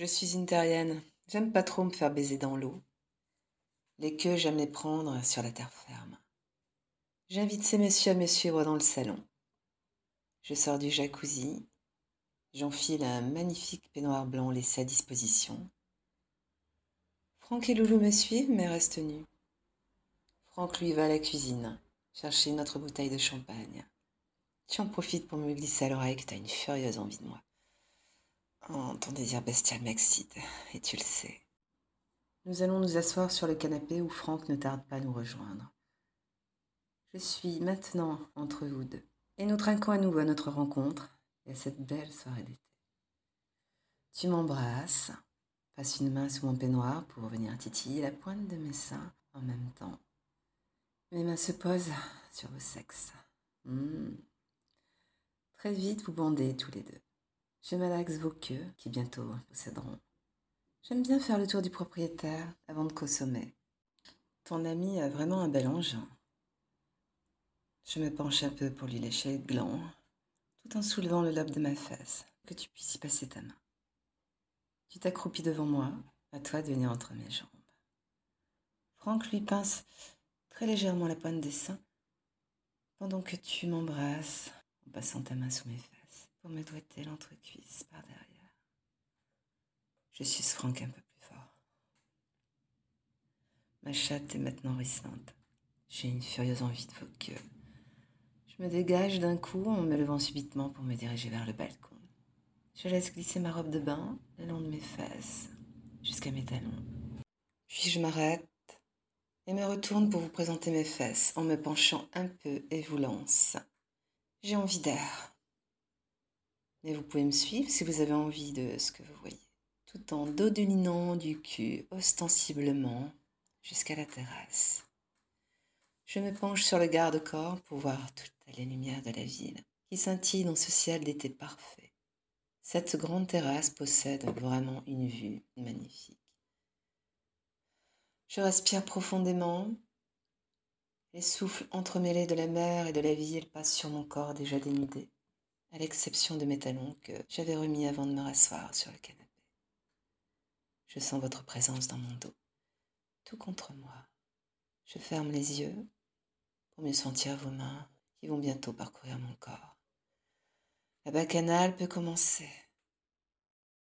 Je suis une terrienne. J'aime pas trop me faire baiser dans l'eau. Les queues, j'aime les prendre sur la terre ferme. J'invite ces messieurs à me suivre dans le salon. Je sors du jacuzzi. J'enfile un magnifique peignoir blanc laissé à disposition. Franck et Loulou me suivent, mais restent nus. Franck, lui, va à la cuisine, chercher une autre bouteille de champagne. Tu en profites pour me glisser à l'oreille que tu as une furieuse envie de moi. Ton désir bestial m'excite, et tu le sais. Nous allons nous asseoir sur le canapé où Franck ne tarde pas à nous rejoindre. Je suis maintenant entre vous deux, et nous trinquons à nouveau à notre rencontre et à cette belle soirée d'été. Tu m'embrasses, passe une main sous mon peignoir pour venir titiller la pointe de mes seins en même temps. Mes mains se posent sur vos sexes. Mmh. Très vite, vous bandez tous les deux. Je malaxe vos queues, qui bientôt posséderont. J'aime bien faire le tour du propriétaire avant de consommer. Ton ami a vraiment un bel ange. Je me penche un peu pour lui lécher le gland, tout en soulevant le lobe de ma fesse, que tu puisses y passer ta main. Tu t'accroupis devant moi, à toi de venir entre mes jambes. Franck lui pince très légèrement la pointe des seins, pendant que tu m'embrasses en passant ta main sous mes fesses pour me doigter l'entrecuisse par derrière. Je suis Franck un peu plus fort. Ma chatte est maintenant ruisselante. J'ai une furieuse envie de vos queues. Je me dégage d'un coup en me levant subitement pour me diriger vers le balcon. Je laisse glisser ma robe de bain le long de mes fesses jusqu'à mes talons. Puis je m'arrête et me retourne pour vous présenter mes fesses en me penchant un peu et vous lance. J'ai envie d'air. Mais vous pouvez me suivre si vous avez envie de ce que vous voyez, tout en dodelinant du cul ostensiblement jusqu'à la terrasse. Je me penche sur le garde-corps pour voir toutes les lumières de la ville qui scintillent dans ce ciel d'été parfait. Cette grande terrasse possède vraiment une vue magnifique. Je respire profondément les souffles entremêlés de la mer et de la ville passent sur mon corps déjà dénudé, à l'exception de mes talons que j'avais remis avant de me rasseoir sur le canapé. Je sens votre présence dans mon dos, tout contre moi. Je ferme les yeux pour mieux sentir vos mains qui vont bientôt parcourir mon corps. La bacchanale peut commencer.